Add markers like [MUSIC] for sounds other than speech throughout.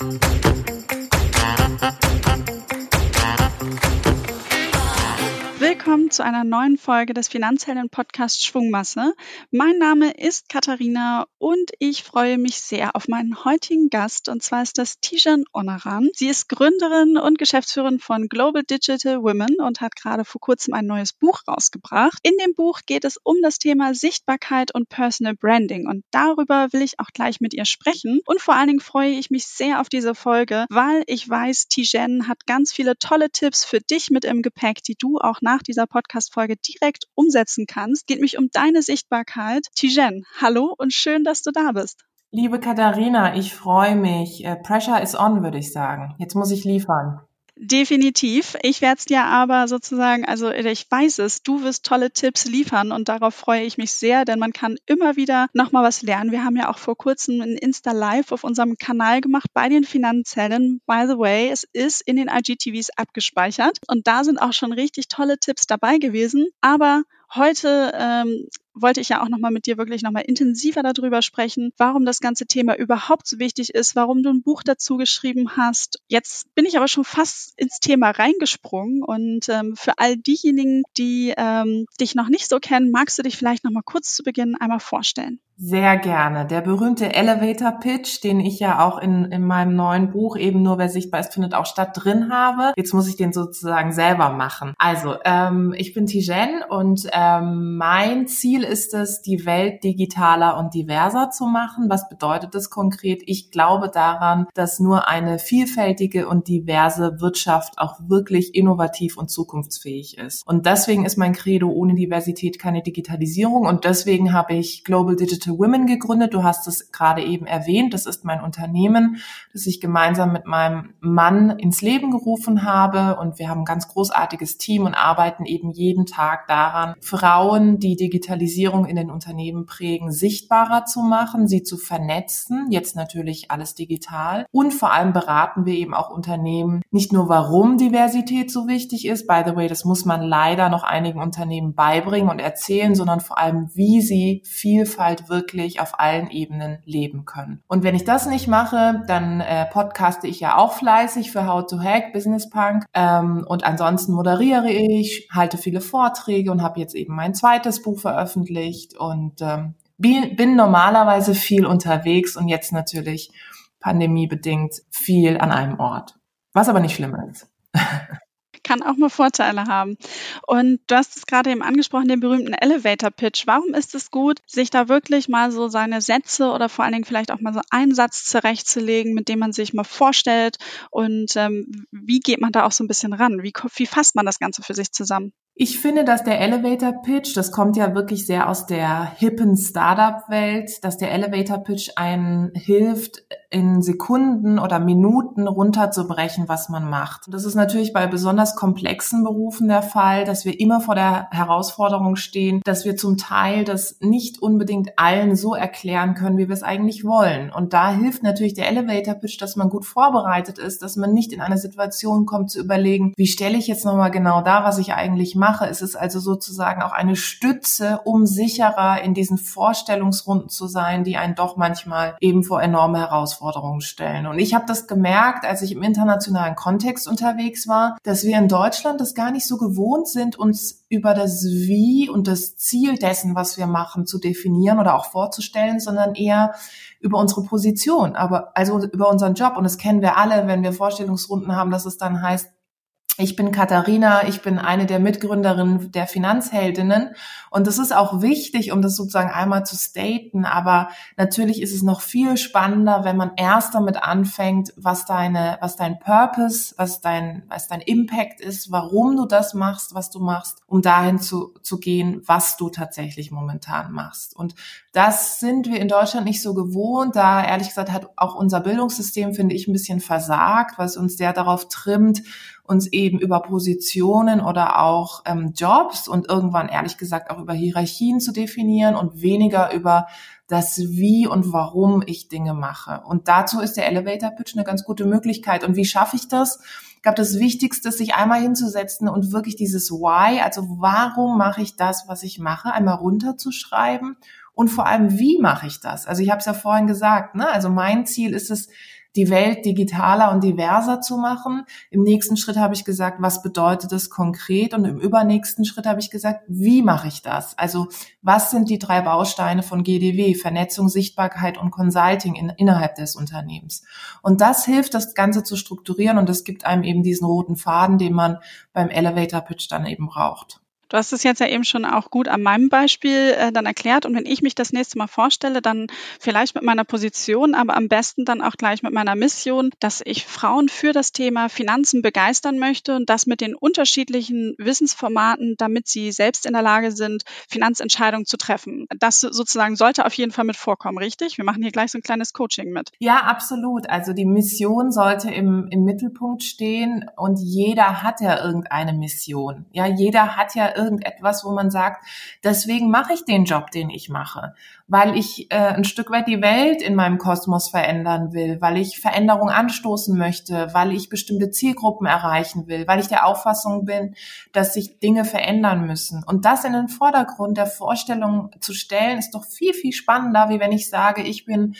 Thank you. Zu einer neuen Folge des Finanzhelden Podcast Schwungmasse. Mein Name ist Katharina und ich freue mich sehr auf meinen heutigen Gast und zwar ist das Tijan Onaran. Sie ist Gründerin und Geschäftsführerin von Global Digital Women und hat gerade vor kurzem ein neues Buch rausgebracht. In dem Buch geht es um das Thema Sichtbarkeit und Personal Branding und darüber will ich auch gleich mit ihr sprechen und vor allen Dingen freue ich mich sehr auf diese Folge, weil ich weiß, Tijan hat ganz viele tolle Tipps für dich mit im Gepäck, die du auch nach dieser Podcast-Folge direkt umsetzen kannst, geht mich um deine Sichtbarkeit. Tijen, hallo und schön, dass du da bist. Liebe Katharina, ich freue mich. Äh, pressure is on, würde ich sagen. Jetzt muss ich liefern. Definitiv. Ich werde es dir aber sozusagen, also ich weiß es, du wirst tolle Tipps liefern und darauf freue ich mich sehr, denn man kann immer wieder nochmal was lernen. Wir haben ja auch vor kurzem ein Insta Live auf unserem Kanal gemacht bei den Finanzellen. By the way, es ist in den IGTVs abgespeichert und da sind auch schon richtig tolle Tipps dabei gewesen. Aber heute ähm, wollte ich ja auch nochmal mit dir wirklich nochmal intensiver darüber sprechen, warum das ganze Thema überhaupt so wichtig ist, warum du ein Buch dazu geschrieben hast. Jetzt bin ich aber schon fast ins Thema reingesprungen und ähm, für all diejenigen, die ähm, dich noch nicht so kennen, magst du dich vielleicht nochmal kurz zu Beginn einmal vorstellen? Sehr gerne. Der berühmte Elevator Pitch, den ich ja auch in, in meinem neuen Buch eben nur wer sichtbar ist, findet auch statt drin habe. Jetzt muss ich den sozusagen selber machen. Also, ähm, ich bin Tijen und ähm, mein Ziel ist es, die Welt digitaler und diverser zu machen. Was bedeutet das konkret? Ich glaube daran, dass nur eine vielfältige und diverse Wirtschaft auch wirklich innovativ und zukunftsfähig ist. Und deswegen ist mein Credo ohne Diversität keine Digitalisierung und deswegen habe ich Global Digital Digital Women gegründet. Du hast es gerade eben erwähnt. Das ist mein Unternehmen, das ich gemeinsam mit meinem Mann ins Leben gerufen habe. Und wir haben ein ganz großartiges Team und arbeiten eben jeden Tag daran, Frauen, die Digitalisierung in den Unternehmen prägen, sichtbarer zu machen, sie zu vernetzen. Jetzt natürlich alles digital. Und vor allem beraten wir eben auch Unternehmen nicht nur, warum Diversität so wichtig ist. By the way, das muss man leider noch einigen Unternehmen beibringen und erzählen, sondern vor allem, wie sie Vielfalt wirklich wirklich auf allen Ebenen leben können. Und wenn ich das nicht mache, dann äh, podcaste ich ja auch fleißig für How to Hack, Business Punk. Ähm, und ansonsten moderiere ich, halte viele Vorträge und habe jetzt eben mein zweites Buch veröffentlicht und ähm, bin normalerweise viel unterwegs und jetzt natürlich pandemiebedingt viel an einem Ort. Was aber nicht schlimm ist. [LAUGHS] kann auch mal Vorteile haben. Und du hast es gerade eben angesprochen, den berühmten Elevator Pitch. Warum ist es gut, sich da wirklich mal so seine Sätze oder vor allen Dingen vielleicht auch mal so einen Satz zurechtzulegen, mit dem man sich mal vorstellt? Und ähm, wie geht man da auch so ein bisschen ran? Wie, wie fasst man das Ganze für sich zusammen? Ich finde, dass der Elevator Pitch, das kommt ja wirklich sehr aus der hippen Startup-Welt, dass der Elevator Pitch einen hilft, in Sekunden oder Minuten runterzubrechen, was man macht. Das ist natürlich bei besonders komplexen Berufen der Fall, dass wir immer vor der Herausforderung stehen, dass wir zum Teil das nicht unbedingt allen so erklären können, wie wir es eigentlich wollen. Und da hilft natürlich der Elevator Pitch, dass man gut vorbereitet ist, dass man nicht in eine Situation kommt zu überlegen, wie stelle ich jetzt nochmal genau da, was ich eigentlich mache. Es ist also sozusagen auch eine Stütze, um sicherer in diesen Vorstellungsrunden zu sein, die einen doch manchmal eben vor enorme Herausforderungen stellen. Und ich habe das gemerkt, als ich im internationalen Kontext unterwegs war, dass wir in Deutschland das gar nicht so gewohnt sind, uns über das Wie und das Ziel dessen, was wir machen, zu definieren oder auch vorzustellen, sondern eher über unsere Position, aber also über unseren Job. Und das kennen wir alle, wenn wir Vorstellungsrunden haben, dass es dann heißt, ich bin Katharina, ich bin eine der Mitgründerinnen der Finanzheldinnen und das ist auch wichtig, um das sozusagen einmal zu staten, aber natürlich ist es noch viel spannender, wenn man erst damit anfängt, was deine, was dein Purpose, was dein, was dein Impact ist, warum du das machst, was du machst, um dahin zu, zu gehen, was du tatsächlich momentan machst. Und das sind wir in Deutschland nicht so gewohnt, da ehrlich gesagt hat auch unser Bildungssystem, finde ich, ein bisschen versagt, was uns sehr darauf trimmt, uns eben über Positionen oder auch ähm, Jobs und irgendwann ehrlich gesagt auch über Hierarchien zu definieren und weniger über das Wie und Warum ich Dinge mache. Und dazu ist der Elevator Pitch eine ganz gute Möglichkeit. Und wie schaffe ich das? Ich glaube, das Wichtigste ist, sich einmal hinzusetzen und wirklich dieses Why, also warum mache ich das, was ich mache, einmal runterzuschreiben und vor allem, wie mache ich das? Also ich habe es ja vorhin gesagt, ne? also mein Ziel ist es, die Welt digitaler und diverser zu machen. Im nächsten Schritt habe ich gesagt, was bedeutet das konkret? Und im übernächsten Schritt habe ich gesagt, wie mache ich das? Also was sind die drei Bausteine von GDW? Vernetzung, Sichtbarkeit und Consulting in, innerhalb des Unternehmens. Und das hilft, das Ganze zu strukturieren und es gibt einem eben diesen roten Faden, den man beim Elevator Pitch dann eben braucht. Du hast es jetzt ja eben schon auch gut an meinem Beispiel äh, dann erklärt. Und wenn ich mich das nächste Mal vorstelle, dann vielleicht mit meiner Position, aber am besten dann auch gleich mit meiner Mission, dass ich Frauen für das Thema Finanzen begeistern möchte und das mit den unterschiedlichen Wissensformaten, damit sie selbst in der Lage sind, Finanzentscheidungen zu treffen. Das sozusagen sollte auf jeden Fall mit vorkommen, richtig? Wir machen hier gleich so ein kleines Coaching mit. Ja, absolut. Also die Mission sollte im, im Mittelpunkt stehen und jeder hat ja irgendeine Mission. Ja, jeder hat ja irgendetwas, wo man sagt, deswegen mache ich den Job, den ich mache, weil ich äh, ein Stück weit die Welt in meinem Kosmos verändern will, weil ich Veränderung anstoßen möchte, weil ich bestimmte Zielgruppen erreichen will, weil ich der Auffassung bin, dass sich Dinge verändern müssen. Und das in den Vordergrund der Vorstellung zu stellen, ist doch viel, viel spannender, wie wenn ich sage, ich bin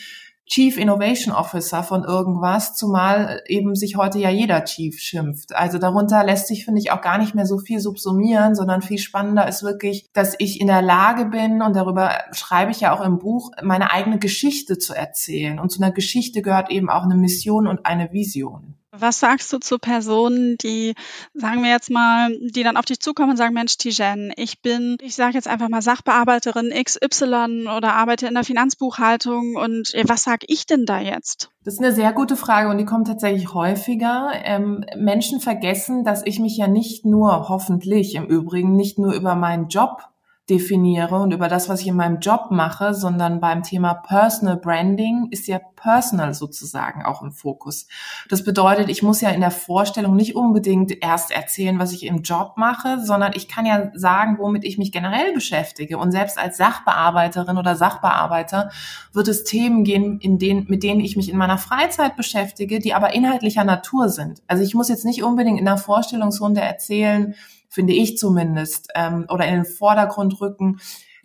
Chief Innovation Officer von irgendwas, zumal eben sich heute ja jeder Chief schimpft. Also darunter lässt sich, finde ich, auch gar nicht mehr so viel subsumieren, sondern viel spannender ist wirklich, dass ich in der Lage bin, und darüber schreibe ich ja auch im Buch, meine eigene Geschichte zu erzählen. Und zu einer Geschichte gehört eben auch eine Mission und eine Vision. Was sagst du zu Personen, die, sagen wir jetzt mal, die dann auf dich zukommen und sagen, Mensch, Tijen, ich bin, ich sage jetzt einfach mal Sachbearbeiterin XY oder arbeite in der Finanzbuchhaltung und was sag ich denn da jetzt? Das ist eine sehr gute Frage und die kommt tatsächlich häufiger. Ähm, Menschen vergessen, dass ich mich ja nicht nur, hoffentlich im Übrigen, nicht nur über meinen Job definiere und über das, was ich in meinem Job mache, sondern beim Thema Personal Branding ist ja Personal sozusagen auch im Fokus. Das bedeutet, ich muss ja in der Vorstellung nicht unbedingt erst erzählen, was ich im Job mache, sondern ich kann ja sagen, womit ich mich generell beschäftige. Und selbst als Sachbearbeiterin oder Sachbearbeiter wird es Themen gehen, in denen, mit denen ich mich in meiner Freizeit beschäftige, die aber inhaltlicher Natur sind. Also ich muss jetzt nicht unbedingt in der Vorstellungsrunde erzählen, finde ich zumindest, ähm, oder in den Vordergrund rücken,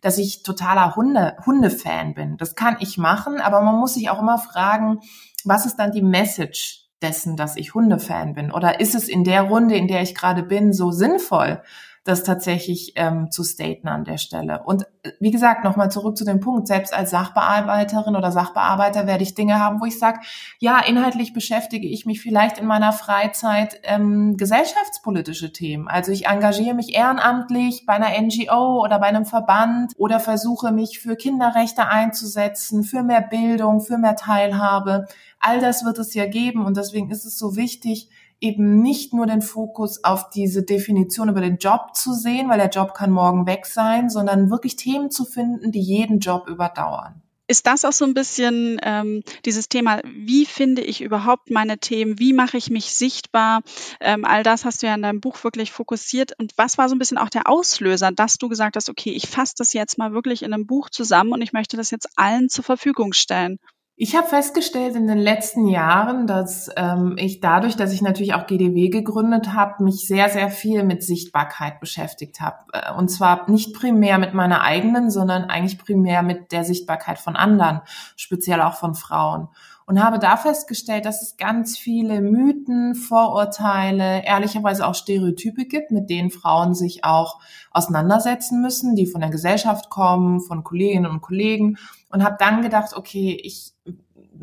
dass ich totaler Hunde, Hundefan bin. Das kann ich machen, aber man muss sich auch immer fragen, was ist dann die Message dessen, dass ich Hundefan bin? Oder ist es in der Runde, in der ich gerade bin, so sinnvoll, das tatsächlich ähm, zu staten an der Stelle. Und äh, wie gesagt, nochmal zurück zu dem Punkt, selbst als Sachbearbeiterin oder Sachbearbeiter werde ich Dinge haben, wo ich sage, ja, inhaltlich beschäftige ich mich vielleicht in meiner Freizeit ähm, gesellschaftspolitische Themen. Also ich engagiere mich ehrenamtlich bei einer NGO oder bei einem Verband oder versuche mich für Kinderrechte einzusetzen, für mehr Bildung, für mehr Teilhabe. All das wird es ja geben und deswegen ist es so wichtig, eben nicht nur den Fokus auf diese Definition über den Job zu sehen, weil der Job kann morgen weg sein, sondern wirklich Themen zu finden, die jeden Job überdauern. Ist das auch so ein bisschen ähm, dieses Thema, wie finde ich überhaupt meine Themen, wie mache ich mich sichtbar? Ähm, all das hast du ja in deinem Buch wirklich fokussiert. Und was war so ein bisschen auch der Auslöser, dass du gesagt hast, okay, ich fasse das jetzt mal wirklich in einem Buch zusammen und ich möchte das jetzt allen zur Verfügung stellen? Ich habe festgestellt in den letzten Jahren, dass ähm, ich dadurch, dass ich natürlich auch GDW gegründet habe, mich sehr, sehr viel mit Sichtbarkeit beschäftigt habe. Äh, und zwar nicht primär mit meiner eigenen, sondern eigentlich primär mit der Sichtbarkeit von anderen, speziell auch von Frauen. Und habe da festgestellt, dass es ganz viele Mythen, Vorurteile, ehrlicherweise auch Stereotype gibt, mit denen Frauen sich auch auseinandersetzen müssen, die von der Gesellschaft kommen, von Kolleginnen und Kollegen und habe dann gedacht, okay, ich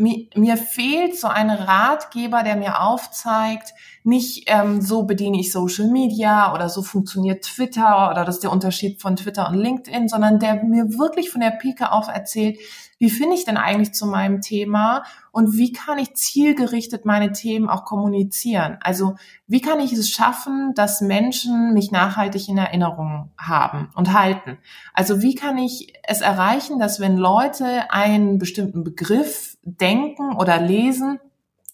mir, mir fehlt so ein Ratgeber, der mir aufzeigt, nicht ähm, so bediene ich Social Media oder so funktioniert Twitter oder das ist der Unterschied von Twitter und LinkedIn, sondern der mir wirklich von der Pike auf erzählt, wie finde ich denn eigentlich zu meinem Thema und wie kann ich zielgerichtet meine Themen auch kommunizieren? Also wie kann ich es schaffen, dass Menschen mich nachhaltig in Erinnerung haben und halten? Also wie kann ich es erreichen, dass wenn Leute einen bestimmten Begriff denken oder lesen,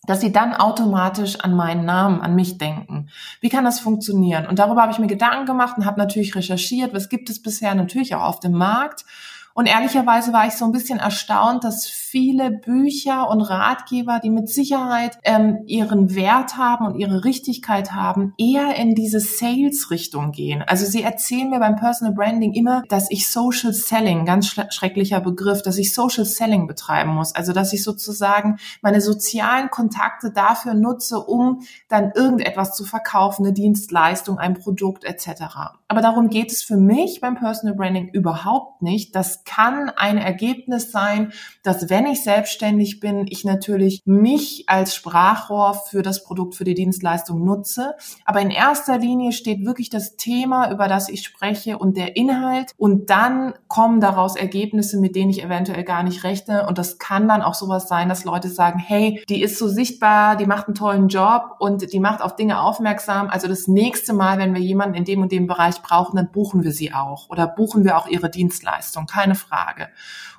dass sie dann automatisch an meinen Namen, an mich denken. Wie kann das funktionieren? Und darüber habe ich mir Gedanken gemacht und habe natürlich recherchiert, was gibt es bisher natürlich auch auf dem Markt Und ehrlicherweise war ich so ein bisschen erstaunt, dass viele Bücher und Ratgeber, die mit Sicherheit ähm, ihren Wert haben und ihre Richtigkeit haben, eher in diese Sales-Richtung gehen. Also sie erzählen mir beim Personal Branding immer, dass ich Social Selling, ganz schrecklicher Begriff, dass ich Social Selling betreiben muss. Also dass ich sozusagen meine sozialen Kontakte dafür nutze, um dann irgendetwas zu verkaufen, eine Dienstleistung, ein Produkt etc. Aber darum geht es für mich beim Personal Branding überhaupt nicht. Das kann ein Ergebnis sein, dass wenn ich selbstständig bin, ich natürlich mich als Sprachrohr für das Produkt, für die Dienstleistung nutze. Aber in erster Linie steht wirklich das Thema, über das ich spreche und der Inhalt. Und dann kommen daraus Ergebnisse, mit denen ich eventuell gar nicht rechne. Und das kann dann auch sowas sein, dass Leute sagen, hey, die ist so sichtbar, die macht einen tollen Job und die macht auf Dinge aufmerksam. Also das nächste Mal, wenn wir jemanden in dem und dem Bereich brauchen, dann buchen wir sie auch oder buchen wir auch ihre Dienstleistung, keine Frage.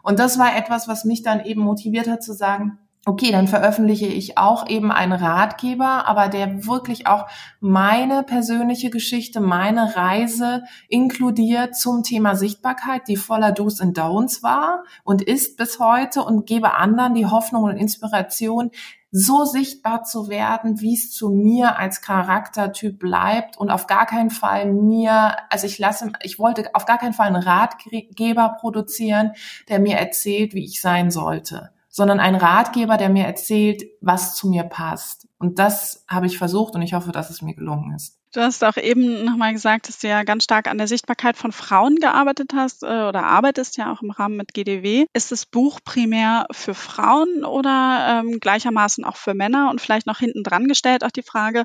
Und das war etwas, was mich dann eben motiviert hat zu sagen, okay, dann veröffentliche ich auch eben einen Ratgeber, aber der wirklich auch meine persönliche Geschichte, meine Reise inkludiert zum Thema Sichtbarkeit, die voller Do's und Don'ts war und ist bis heute und gebe anderen die Hoffnung und Inspiration, so sichtbar zu werden, wie es zu mir als Charaktertyp bleibt und auf gar keinen Fall mir, also ich lasse, ich wollte auf gar keinen Fall einen Ratgeber produzieren, der mir erzählt, wie ich sein sollte, sondern ein Ratgeber, der mir erzählt, was zu mir passt. Und das habe ich versucht und ich hoffe, dass es mir gelungen ist. Du hast auch eben nochmal gesagt, dass du ja ganz stark an der Sichtbarkeit von Frauen gearbeitet hast äh, oder arbeitest ja auch im Rahmen mit GDW. Ist das Buch primär für Frauen oder ähm, gleichermaßen auch für Männer? Und vielleicht noch hinten dran gestellt auch die Frage,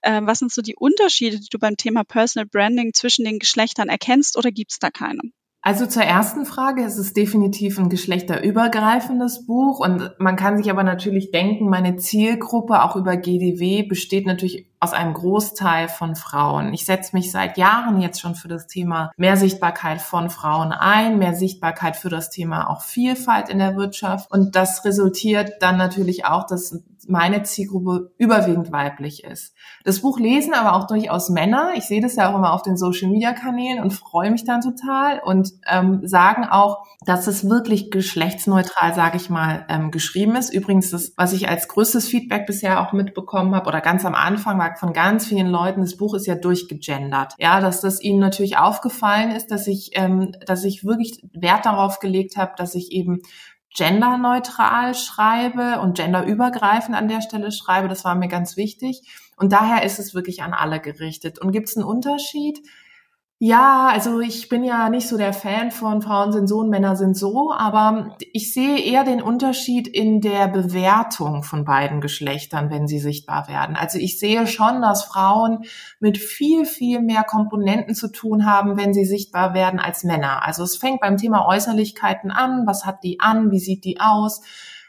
äh, was sind so die Unterschiede, die du beim Thema Personal Branding zwischen den Geschlechtern erkennst oder gibt es da keine? Also zur ersten Frage, es ist definitiv ein geschlechterübergreifendes Buch und man kann sich aber natürlich denken, meine Zielgruppe auch über GDW besteht natürlich aus einem Großteil von Frauen. Ich setze mich seit Jahren jetzt schon für das Thema mehr Sichtbarkeit von Frauen ein, mehr Sichtbarkeit für das Thema auch Vielfalt in der Wirtschaft und das resultiert dann natürlich auch, dass meine Zielgruppe überwiegend weiblich ist. Das Buch lesen aber auch durchaus Männer. Ich sehe das ja auch immer auf den Social-Media-Kanälen und freue mich dann total und ähm, sagen auch, dass es wirklich geschlechtsneutral, sage ich mal, ähm, geschrieben ist. Übrigens, das, was ich als größtes Feedback bisher auch mitbekommen habe oder ganz am Anfang war von ganz vielen Leuten, das Buch ist ja durchgegendert. Ja, dass das ihnen natürlich aufgefallen ist, dass ich, ähm, dass ich wirklich Wert darauf gelegt habe, dass ich eben genderneutral schreibe und genderübergreifend an der Stelle schreibe. Das war mir ganz wichtig. Und daher ist es wirklich an alle gerichtet. Und gibt es einen Unterschied? Ja, also ich bin ja nicht so der Fan von Frauen sind so und Männer sind so, aber ich sehe eher den Unterschied in der Bewertung von beiden Geschlechtern, wenn sie sichtbar werden. Also ich sehe schon, dass Frauen mit viel, viel mehr Komponenten zu tun haben, wenn sie sichtbar werden als Männer. Also es fängt beim Thema Äußerlichkeiten an. Was hat die an? Wie sieht die aus?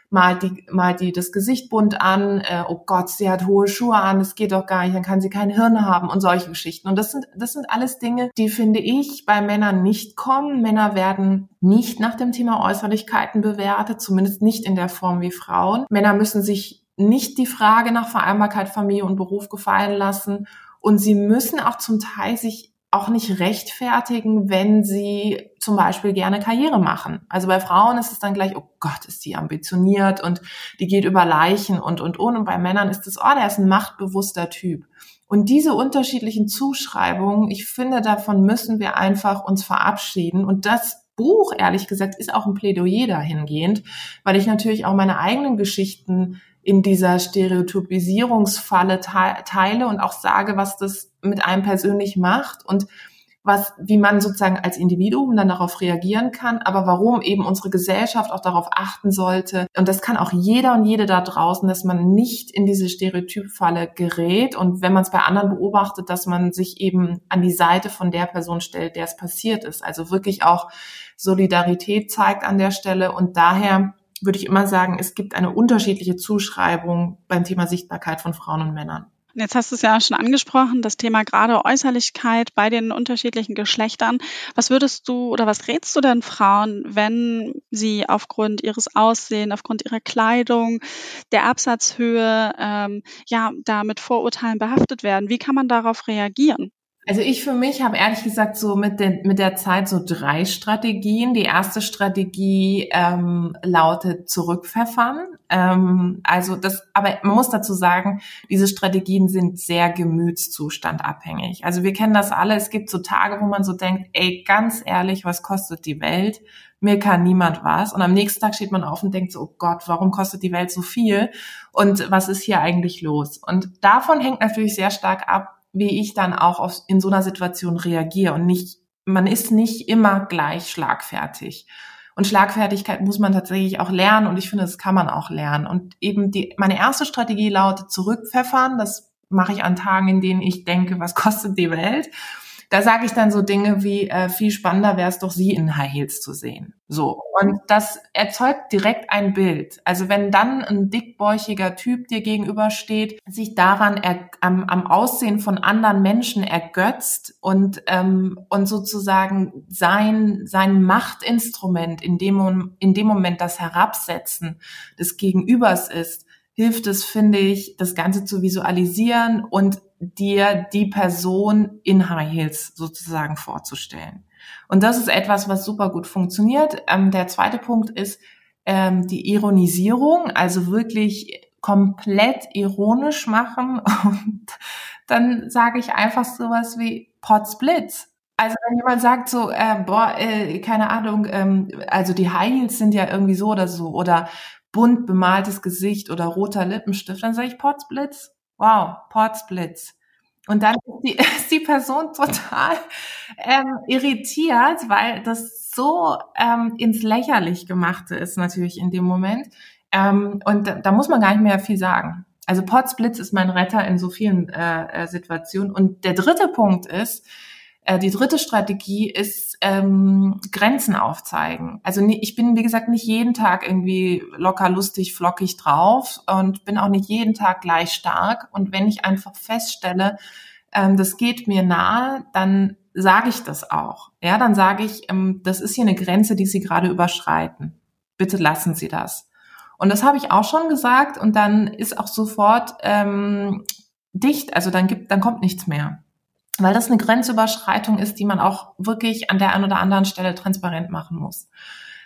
Malt die, malt die das Gesicht bunt an, äh, oh Gott, sie hat hohe Schuhe an, das geht doch gar nicht, dann kann sie kein Hirn haben und solche Geschichten. Und das sind, das sind alles Dinge, die finde ich bei Männern nicht kommen. Männer werden nicht nach dem Thema Äußerlichkeiten bewertet, zumindest nicht in der Form wie Frauen. Männer müssen sich nicht die Frage nach Vereinbarkeit Familie und Beruf gefallen lassen und sie müssen auch zum Teil sich auch nicht rechtfertigen, wenn sie zum Beispiel gerne Karriere machen. Also bei Frauen ist es dann gleich, oh Gott, ist die ambitioniert und die geht über Leichen und, und, und. Und bei Männern ist es, oh, der ist ein machtbewusster Typ. Und diese unterschiedlichen Zuschreibungen, ich finde, davon müssen wir einfach uns verabschieden. Und das Buch, ehrlich gesagt, ist auch ein Plädoyer dahingehend, weil ich natürlich auch meine eigenen Geschichten in dieser Stereotypisierungsfalle teile und auch sage, was das mit einem persönlich macht und was, wie man sozusagen als Individuum dann darauf reagieren kann, aber warum eben unsere Gesellschaft auch darauf achten sollte. Und das kann auch jeder und jede da draußen, dass man nicht in diese Stereotypfalle gerät. Und wenn man es bei anderen beobachtet, dass man sich eben an die Seite von der Person stellt, der es passiert ist. Also wirklich auch Solidarität zeigt an der Stelle. Und daher würde ich immer sagen, es gibt eine unterschiedliche Zuschreibung beim Thema Sichtbarkeit von Frauen und Männern. Jetzt hast du es ja schon angesprochen, das Thema gerade Äußerlichkeit bei den unterschiedlichen Geschlechtern. Was würdest du oder was rätst du denn Frauen, wenn sie aufgrund ihres Aussehens, aufgrund ihrer Kleidung, der Absatzhöhe, ähm, ja, da mit Vorurteilen behaftet werden? Wie kann man darauf reagieren? Also ich für mich habe ehrlich gesagt so mit, den, mit der Zeit so drei Strategien. Die erste Strategie ähm, lautet zurückpfeffern. Ähm, also das, aber man muss dazu sagen, diese Strategien sind sehr gemütszustandabhängig. Also wir kennen das alle. Es gibt so Tage, wo man so denkt, ey, ganz ehrlich, was kostet die Welt? Mir kann niemand was. Und am nächsten Tag steht man auf und denkt so, oh Gott, warum kostet die Welt so viel? Und was ist hier eigentlich los? Und davon hängt natürlich sehr stark ab, wie ich dann auch auf, in so einer Situation reagiere und nicht, man ist nicht immer gleich schlagfertig. Und Schlagfertigkeit muss man tatsächlich auch lernen und ich finde, das kann man auch lernen. Und eben die, meine erste Strategie lautet zurückpfeffern. Das mache ich an Tagen, in denen ich denke, was kostet die Welt? Da sage ich dann so Dinge wie, äh, viel spannender wäre es doch, sie in High Heels zu sehen. So. Und das erzeugt direkt ein Bild. Also wenn dann ein dickbäuchiger Typ dir gegenübersteht, sich daran er, am, am Aussehen von anderen Menschen ergötzt und, ähm, und sozusagen sein, sein Machtinstrument in dem, in dem Moment das Herabsetzen des Gegenübers ist, hilft es, finde ich, das Ganze zu visualisieren und dir die Person in High Heels sozusagen vorzustellen. Und das ist etwas, was super gut funktioniert. Ähm, der zweite Punkt ist ähm, die Ironisierung, also wirklich komplett ironisch machen. [LAUGHS] Und dann sage ich einfach sowas wie Potsblitz. Also wenn jemand sagt so, äh, boah, äh, keine Ahnung, ähm, also die High Heels sind ja irgendwie so oder so oder bunt bemaltes Gesicht oder roter Lippenstift, dann sage ich Potsblitz. Wow, Potsblitz. Und dann ist die, [LAUGHS] ist die Person total ähm, irritiert, weil das so ähm, ins Lächerlich gemachte ist natürlich in dem Moment. Ähm, und da, da muss man gar nicht mehr viel sagen. Also Potsblitz ist mein Retter in so vielen äh, äh, Situationen. Und der dritte Punkt ist, die dritte Strategie ist ähm, Grenzen aufzeigen. Also ich bin, wie gesagt, nicht jeden Tag irgendwie locker, lustig, flockig drauf und bin auch nicht jeden Tag gleich stark. Und wenn ich einfach feststelle, ähm, das geht mir nahe, dann sage ich das auch. Ja, dann sage ich, ähm, das ist hier eine Grenze, die Sie gerade überschreiten. Bitte lassen Sie das. Und das habe ich auch schon gesagt und dann ist auch sofort ähm, dicht, also dann gibt, dann kommt nichts mehr weil das eine Grenzüberschreitung ist, die man auch wirklich an der einen oder anderen Stelle transparent machen muss.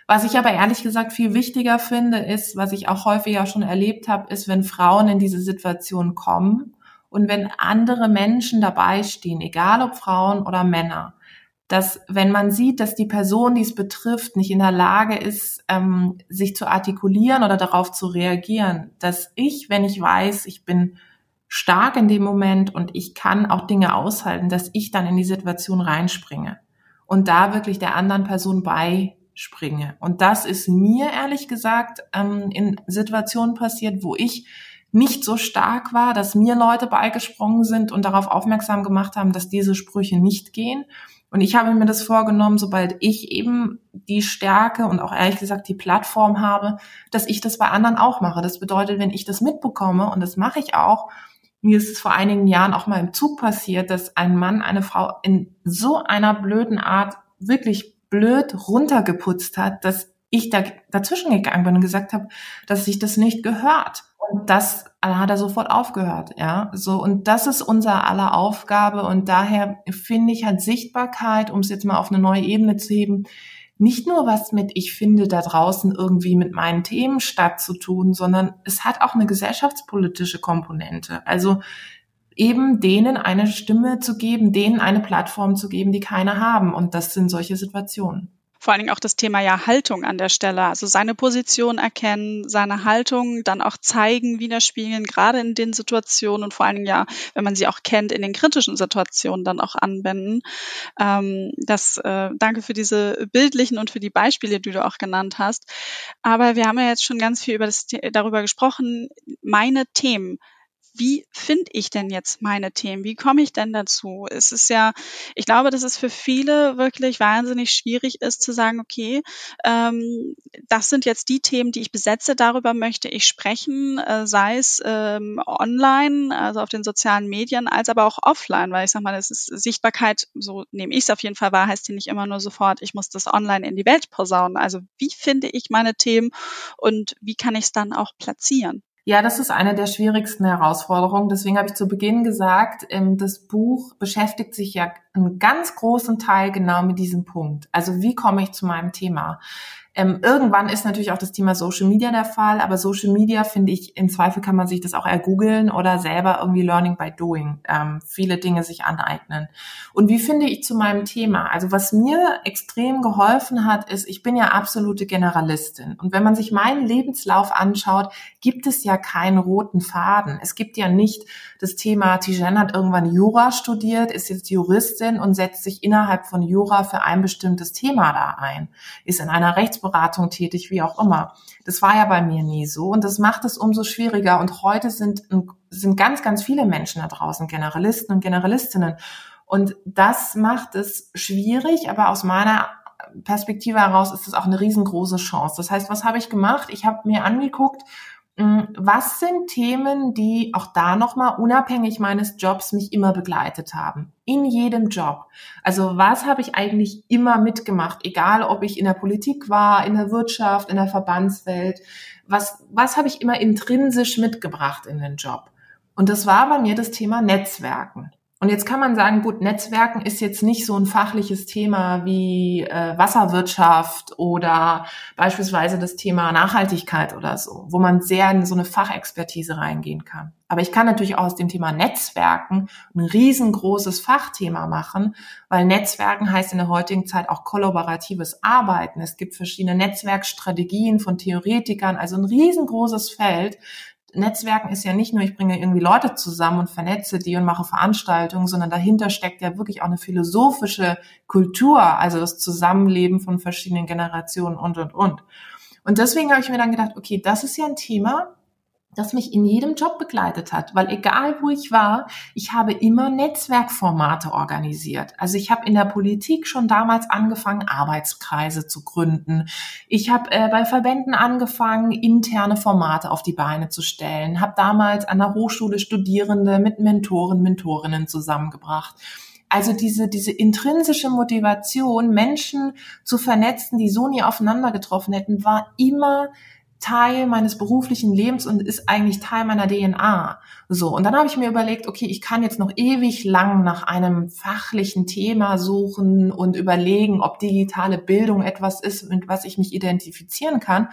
Was ich aber ehrlich gesagt viel wichtiger finde, ist, was ich auch häufiger schon erlebt habe, ist, wenn Frauen in diese Situation kommen und wenn andere Menschen dabei stehen, egal ob Frauen oder Männer, dass wenn man sieht, dass die Person, die es betrifft, nicht in der Lage ist, ähm, sich zu artikulieren oder darauf zu reagieren, dass ich, wenn ich weiß, ich bin stark in dem Moment und ich kann auch Dinge aushalten, dass ich dann in die Situation reinspringe und da wirklich der anderen Person beispringe. Und das ist mir ehrlich gesagt ähm, in Situationen passiert, wo ich nicht so stark war, dass mir Leute beigesprungen sind und darauf aufmerksam gemacht haben, dass diese Sprüche nicht gehen. Und ich habe mir das vorgenommen, sobald ich eben die Stärke und auch ehrlich gesagt die Plattform habe, dass ich das bei anderen auch mache. Das bedeutet, wenn ich das mitbekomme, und das mache ich auch, mir ist es vor einigen Jahren auch mal im Zug passiert, dass ein Mann eine Frau in so einer blöden Art wirklich blöd runtergeputzt hat, dass ich da dazwischen gegangen bin und gesagt habe, dass sich das nicht gehört. Und das hat er sofort aufgehört, ja. So, und das ist unser aller Aufgabe. Und daher finde ich halt Sichtbarkeit, um es jetzt mal auf eine neue Ebene zu heben, nicht nur was mit, ich finde, da draußen irgendwie mit meinen Themen statt zu tun, sondern es hat auch eine gesellschaftspolitische Komponente. Also eben denen eine Stimme zu geben, denen eine Plattform zu geben, die keine haben. Und das sind solche Situationen vor allen Dingen auch das Thema ja Haltung an der Stelle, also seine Position erkennen, seine Haltung dann auch zeigen, widerspiegeln, gerade in den Situationen und vor allen Dingen ja, wenn man sie auch kennt, in den kritischen Situationen dann auch anwenden. Ähm, das, äh, danke für diese bildlichen und für die Beispiele, die du auch genannt hast. Aber wir haben ja jetzt schon ganz viel über das, darüber gesprochen, meine Themen wie finde ich denn jetzt meine Themen? Wie komme ich denn dazu? Es ist ja, ich glaube, dass es für viele wirklich wahnsinnig schwierig ist zu sagen, okay, ähm, das sind jetzt die Themen, die ich besetze, darüber möchte ich sprechen, äh, sei es ähm, online, also auf den sozialen Medien, als aber auch offline, weil ich sag mal, das ist Sichtbarkeit, so nehme ich es auf jeden Fall wahr, heißt die nicht immer nur sofort, ich muss das online in die Welt posaunen. Also wie finde ich meine Themen und wie kann ich es dann auch platzieren? Ja, das ist eine der schwierigsten Herausforderungen. Deswegen habe ich zu Beginn gesagt, ähm, das Buch beschäftigt sich ja einen ganz großen Teil genau mit diesem Punkt. Also wie komme ich zu meinem Thema? Ähm, irgendwann ist natürlich auch das Thema Social Media der Fall, aber Social Media finde ich, im Zweifel kann man sich das auch ergoogeln oder selber irgendwie Learning by Doing, ähm, viele Dinge sich aneignen. Und wie finde ich zu meinem Thema? Also was mir extrem geholfen hat, ist, ich bin ja absolute Generalistin. Und wenn man sich meinen Lebenslauf anschaut, gibt es ja keinen roten Faden. Es gibt ja nicht das Thema, Tijen hat irgendwann Jura studiert, ist jetzt Juristin und setzt sich innerhalb von Jura für ein bestimmtes Thema da ein, ist in einer Rechts Rechtsberatung tätig, wie auch immer. Das war ja bei mir nie so und das macht es umso schwieriger. Und heute sind, sind ganz, ganz viele Menschen da draußen, Generalisten und Generalistinnen. Und das macht es schwierig, aber aus meiner Perspektive heraus ist es auch eine riesengroße Chance. Das heißt, was habe ich gemacht? Ich habe mir angeguckt, was sind Themen, die auch da nochmal unabhängig meines Jobs mich immer begleitet haben? In jedem Job. Also was habe ich eigentlich immer mitgemacht? Egal, ob ich in der Politik war, in der Wirtschaft, in der Verbandswelt. Was, was habe ich immer intrinsisch mitgebracht in den Job? Und das war bei mir das Thema Netzwerken. Und jetzt kann man sagen, gut, Netzwerken ist jetzt nicht so ein fachliches Thema wie äh, Wasserwirtschaft oder beispielsweise das Thema Nachhaltigkeit oder so, wo man sehr in so eine Fachexpertise reingehen kann. Aber ich kann natürlich auch aus dem Thema Netzwerken ein riesengroßes Fachthema machen, weil Netzwerken heißt in der heutigen Zeit auch kollaboratives Arbeiten. Es gibt verschiedene Netzwerkstrategien von Theoretikern, also ein riesengroßes Feld, Netzwerken ist ja nicht nur, ich bringe irgendwie Leute zusammen und vernetze die und mache Veranstaltungen, sondern dahinter steckt ja wirklich auch eine philosophische Kultur, also das Zusammenleben von verschiedenen Generationen und, und, und. Und deswegen habe ich mir dann gedacht, okay, das ist ja ein Thema, das mich in jedem Job begleitet hat, weil egal wo ich war, ich habe immer Netzwerkformate organisiert. Also ich habe in der Politik schon damals angefangen, Arbeitskreise zu gründen. Ich habe äh, bei Verbänden angefangen, interne Formate auf die Beine zu stellen, habe damals an der Hochschule Studierende mit Mentoren, Mentorinnen zusammengebracht. Also diese, diese intrinsische Motivation, Menschen zu vernetzen, die so nie aufeinander getroffen hätten, war immer Teil meines beruflichen Lebens und ist eigentlich Teil meiner DNA. So. Und dann habe ich mir überlegt, okay, ich kann jetzt noch ewig lang nach einem fachlichen Thema suchen und überlegen, ob digitale Bildung etwas ist, mit was ich mich identifizieren kann.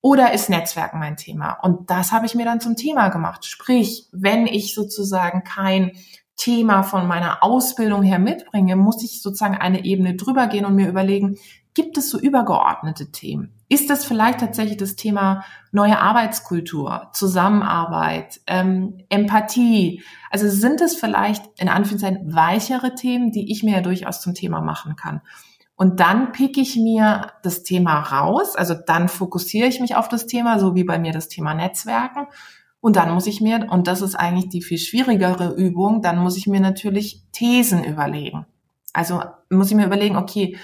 Oder ist Netzwerken mein Thema? Und das habe ich mir dann zum Thema gemacht. Sprich, wenn ich sozusagen kein Thema von meiner Ausbildung her mitbringe, muss ich sozusagen eine Ebene drüber gehen und mir überlegen, gibt es so übergeordnete Themen? Ist das vielleicht tatsächlich das Thema neue Arbeitskultur, Zusammenarbeit, ähm, Empathie? Also sind es vielleicht in Anführungszeichen weichere Themen, die ich mir ja durchaus zum Thema machen kann? Und dann pick ich mir das Thema raus, also dann fokussiere ich mich auf das Thema, so wie bei mir das Thema Netzwerken. Und dann muss ich mir, und das ist eigentlich die viel schwierigere Übung, dann muss ich mir natürlich Thesen überlegen. Also muss ich mir überlegen, okay,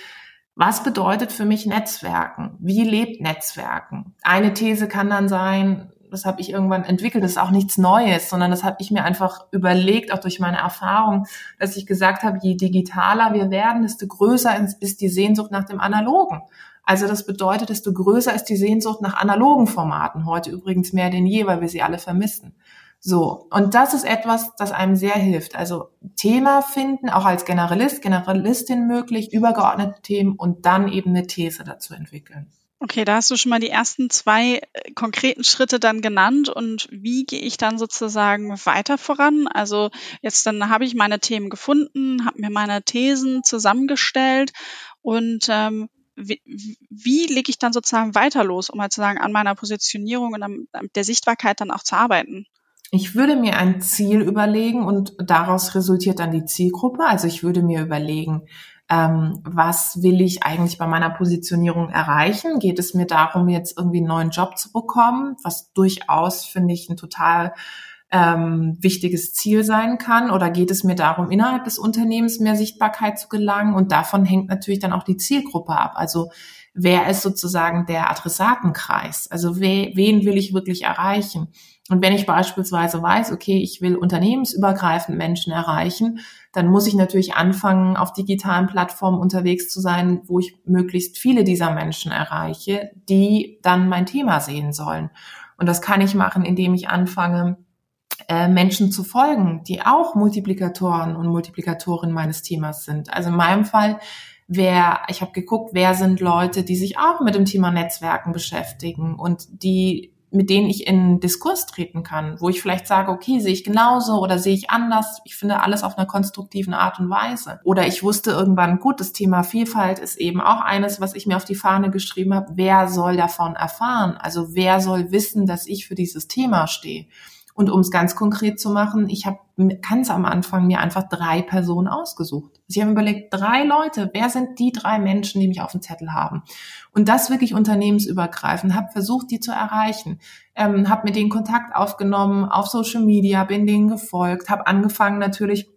was bedeutet für mich Netzwerken? Wie lebt Netzwerken? Eine These kann dann sein, das habe ich irgendwann entwickelt, das ist auch nichts Neues, sondern das habe ich mir einfach überlegt, auch durch meine Erfahrung, dass ich gesagt habe, je digitaler wir werden, desto größer ist die Sehnsucht nach dem Analogen. Also das bedeutet, desto größer ist die Sehnsucht nach analogen Formaten, heute übrigens mehr denn je, weil wir sie alle vermissen. So, und das ist etwas, das einem sehr hilft. Also Thema finden, auch als Generalist, Generalistin möglich, übergeordnete Themen und dann eben eine These dazu entwickeln. Okay, da hast du schon mal die ersten zwei äh, konkreten Schritte dann genannt. Und wie gehe ich dann sozusagen weiter voran? Also jetzt dann habe ich meine Themen gefunden, habe mir meine Thesen zusammengestellt und ähm, wie, wie lege ich dann sozusagen weiter los, um halt zu sagen, an meiner Positionierung und an der Sichtbarkeit dann auch zu arbeiten? Ich würde mir ein Ziel überlegen und daraus resultiert dann die Zielgruppe. Also ich würde mir überlegen, ähm, was will ich eigentlich bei meiner Positionierung erreichen? Geht es mir darum, jetzt irgendwie einen neuen Job zu bekommen, was durchaus, finde ich, ein total ähm, wichtiges Ziel sein kann? Oder geht es mir darum, innerhalb des Unternehmens mehr Sichtbarkeit zu gelangen? Und davon hängt natürlich dann auch die Zielgruppe ab. Also wer ist sozusagen der Adressatenkreis? Also we, wen will ich wirklich erreichen? Und wenn ich beispielsweise weiß, okay, ich will unternehmensübergreifend Menschen erreichen, dann muss ich natürlich anfangen, auf digitalen Plattformen unterwegs zu sein, wo ich möglichst viele dieser Menschen erreiche, die dann mein Thema sehen sollen. Und das kann ich machen, indem ich anfange, äh, Menschen zu folgen, die auch Multiplikatoren und Multiplikatorinnen meines Themas sind. Also in meinem Fall wer, ich habe geguckt, wer sind Leute, die sich auch mit dem Thema Netzwerken beschäftigen und die mit denen ich in Diskurs treten kann, wo ich vielleicht sage, okay, sehe ich genauso oder sehe ich anders. Ich finde alles auf einer konstruktiven Art und Weise. Oder ich wusste irgendwann, gut, das Thema Vielfalt ist eben auch eines, was ich mir auf die Fahne geschrieben habe. Wer soll davon erfahren? Also wer soll wissen, dass ich für dieses Thema stehe? Und um es ganz konkret zu machen, ich habe ganz am Anfang mir einfach drei Personen ausgesucht. Also ich habe überlegt, drei Leute, wer sind die drei Menschen, die mich auf dem Zettel haben? Und das wirklich unternehmensübergreifend, habe versucht, die zu erreichen, ähm, habe mit denen Kontakt aufgenommen auf Social Media, bin denen gefolgt, habe angefangen natürlich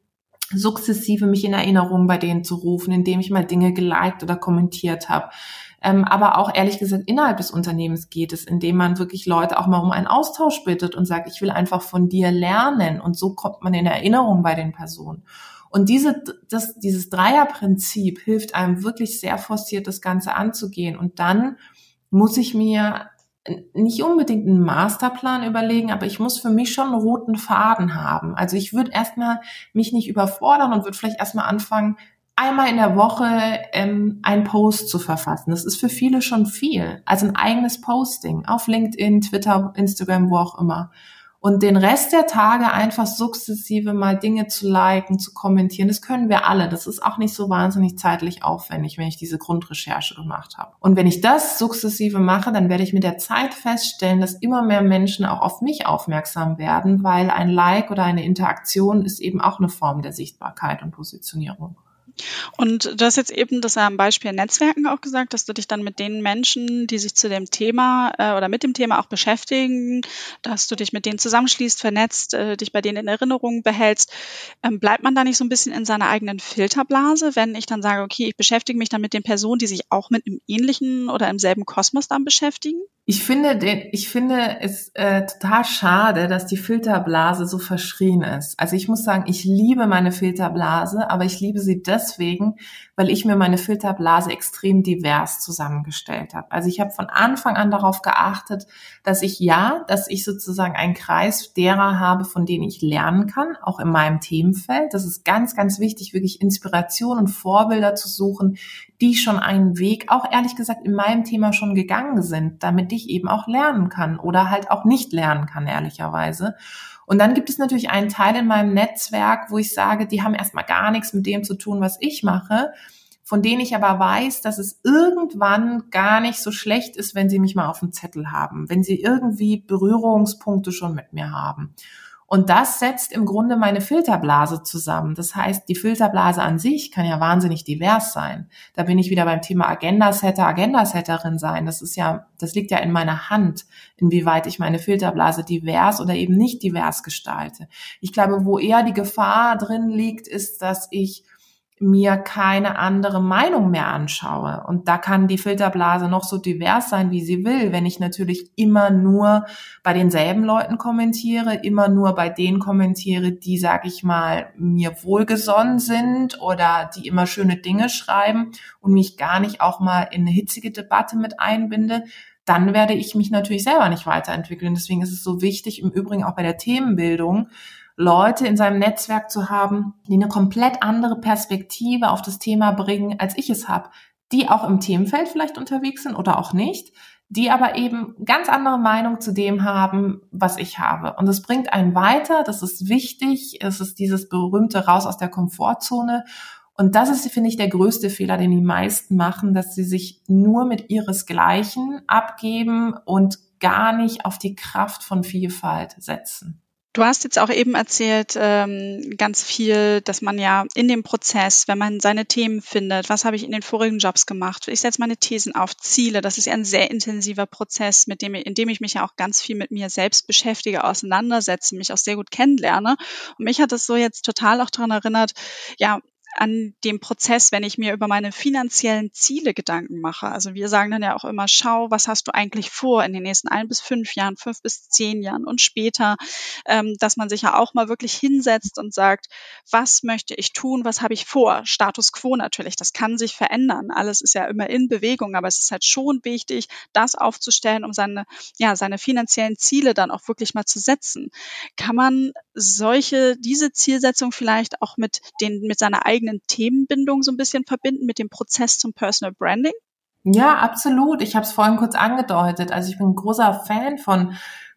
sukzessive mich in Erinnerung bei denen zu rufen, indem ich mal Dinge geliked oder kommentiert habe aber auch ehrlich gesagt innerhalb des Unternehmens geht es, indem man wirklich Leute auch mal um einen Austausch bittet und sagt, ich will einfach von dir lernen und so kommt man in Erinnerung bei den Personen. Und diese, das, dieses Dreierprinzip hilft einem wirklich sehr forciert, das Ganze anzugehen. Und dann muss ich mir nicht unbedingt einen Masterplan überlegen, aber ich muss für mich schon einen roten Faden haben. Also ich würde erstmal mich nicht überfordern und würde vielleicht erstmal anfangen, einmal in der Woche ähm, ein Post zu verfassen. Das ist für viele schon viel. Also ein eigenes Posting auf LinkedIn, Twitter, Instagram, wo auch immer. Und den Rest der Tage einfach sukzessive mal Dinge zu liken, zu kommentieren, das können wir alle. Das ist auch nicht so wahnsinnig zeitlich aufwendig, wenn ich diese Grundrecherche gemacht habe. Und wenn ich das sukzessive mache, dann werde ich mit der Zeit feststellen, dass immer mehr Menschen auch auf mich aufmerksam werden, weil ein Like oder eine Interaktion ist eben auch eine Form der Sichtbarkeit und Positionierung. Und du hast jetzt eben das am Beispiel Netzwerken auch gesagt, dass du dich dann mit den Menschen, die sich zu dem Thema äh, oder mit dem Thema auch beschäftigen, dass du dich mit denen zusammenschließt, vernetzt, äh, dich bei denen in Erinnerung behältst. Ähm, bleibt man da nicht so ein bisschen in seiner eigenen Filterblase, wenn ich dann sage, okay, ich beschäftige mich dann mit den Personen, die sich auch mit einem ähnlichen oder im selben Kosmos dann beschäftigen? Ich finde, den, ich finde es äh, total schade, dass die Filterblase so verschrien ist. Also ich muss sagen, ich liebe meine Filterblase, aber ich liebe sie deswegen, weil ich mir meine Filterblase extrem divers zusammengestellt habe. Also ich habe von Anfang an darauf geachtet, dass ich ja, dass ich sozusagen einen Kreis derer habe, von denen ich lernen kann, auch in meinem Themenfeld. Das ist ganz, ganz wichtig, wirklich Inspiration und Vorbilder zu suchen, die schon einen Weg, auch ehrlich gesagt, in meinem Thema schon gegangen sind, damit ich eben auch lernen kann oder halt auch nicht lernen kann, ehrlicherweise. Und dann gibt es natürlich einen Teil in meinem Netzwerk, wo ich sage, die haben erstmal gar nichts mit dem zu tun, was ich mache, von denen ich aber weiß, dass es irgendwann gar nicht so schlecht ist, wenn sie mich mal auf dem Zettel haben, wenn sie irgendwie Berührungspunkte schon mit mir haben. Und das setzt im Grunde meine Filterblase zusammen. Das heißt, die Filterblase an sich kann ja wahnsinnig divers sein. Da bin ich wieder beim Thema Agenda-Setter, Agenda-Setterin sein. Das ist ja, das liegt ja in meiner Hand, inwieweit ich meine Filterblase divers oder eben nicht divers gestalte. Ich glaube, wo eher die Gefahr drin liegt, ist, dass ich mir keine andere Meinung mehr anschaue. Und da kann die Filterblase noch so divers sein, wie sie will. Wenn ich natürlich immer nur bei denselben Leuten kommentiere, immer nur bei denen kommentiere, die, sag ich mal, mir wohlgesonnen sind oder die immer schöne Dinge schreiben und mich gar nicht auch mal in eine hitzige Debatte mit einbinde, dann werde ich mich natürlich selber nicht weiterentwickeln. Deswegen ist es so wichtig, im Übrigen auch bei der Themenbildung, Leute in seinem Netzwerk zu haben, die eine komplett andere Perspektive auf das Thema bringen, als ich es habe, die auch im Themenfeld vielleicht unterwegs sind oder auch nicht, die aber eben ganz andere Meinung zu dem haben, was ich habe. Und es bringt einen weiter, das ist wichtig, es ist dieses berühmte Raus aus der Komfortzone. Und das ist, finde ich, der größte Fehler, den die meisten machen, dass sie sich nur mit ihresgleichen abgeben und gar nicht auf die Kraft von Vielfalt setzen. Du hast jetzt auch eben erzählt, ähm, ganz viel, dass man ja in dem Prozess, wenn man seine Themen findet, was habe ich in den vorigen Jobs gemacht, ich setze meine Thesen auf, Ziele, das ist ja ein sehr intensiver Prozess, mit dem, in dem ich mich ja auch ganz viel mit mir selbst beschäftige, auseinandersetze, mich auch sehr gut kennenlerne. Und mich hat es so jetzt total auch daran erinnert, ja, an dem Prozess, wenn ich mir über meine finanziellen Ziele Gedanken mache. Also wir sagen dann ja auch immer, schau, was hast du eigentlich vor in den nächsten ein bis fünf Jahren, fünf bis zehn Jahren und später, ähm, dass man sich ja auch mal wirklich hinsetzt und sagt, was möchte ich tun, was habe ich vor? Status quo natürlich, das kann sich verändern. Alles ist ja immer in Bewegung, aber es ist halt schon wichtig, das aufzustellen, um seine, ja, seine finanziellen Ziele dann auch wirklich mal zu setzen. Kann man solche, diese Zielsetzung vielleicht auch mit den, mit seiner eigenen Themenbindung so ein bisschen verbinden, mit dem Prozess zum Personal Branding? Ja, absolut. Ich habe es vorhin kurz angedeutet. Also ich bin ein großer Fan von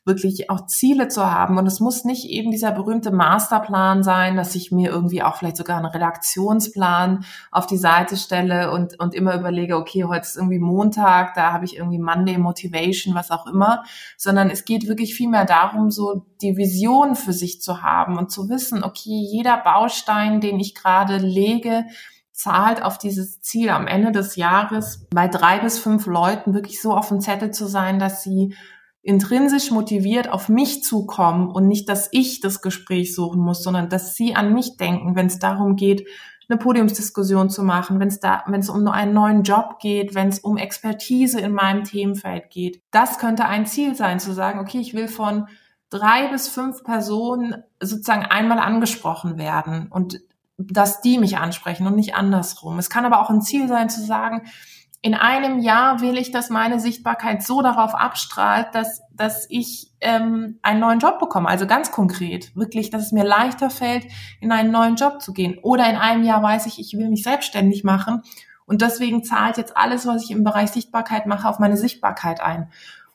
wirklich auch Ziele zu haben. Und es muss nicht eben dieser berühmte Masterplan sein, dass ich mir irgendwie auch vielleicht sogar einen Redaktionsplan auf die Seite stelle und, und immer überlege, okay, heute ist irgendwie Montag, da habe ich irgendwie Monday Motivation, was auch immer, sondern es geht wirklich vielmehr darum, so die Vision für sich zu haben und zu wissen, okay, jeder Baustein, den ich gerade lege, zahlt auf dieses Ziel am Ende des Jahres bei drei bis fünf Leuten wirklich so auf dem Zettel zu sein, dass sie intrinsisch motiviert auf mich zukommen und nicht, dass ich das Gespräch suchen muss, sondern dass sie an mich denken, wenn es darum geht, eine Podiumsdiskussion zu machen, wenn es da, wenn es um einen neuen Job geht, wenn es um Expertise in meinem Themenfeld geht. Das könnte ein Ziel sein, zu sagen, okay, ich will von drei bis fünf Personen sozusagen einmal angesprochen werden und dass die mich ansprechen und nicht andersrum. Es kann aber auch ein Ziel sein zu sagen, in einem Jahr will ich, dass meine Sichtbarkeit so darauf abstrahlt, dass, dass ich ähm, einen neuen Job bekomme. Also ganz konkret, wirklich, dass es mir leichter fällt, in einen neuen Job zu gehen. Oder in einem Jahr weiß ich, ich will mich selbstständig machen und deswegen zahlt jetzt alles, was ich im Bereich Sichtbarkeit mache, auf meine Sichtbarkeit ein.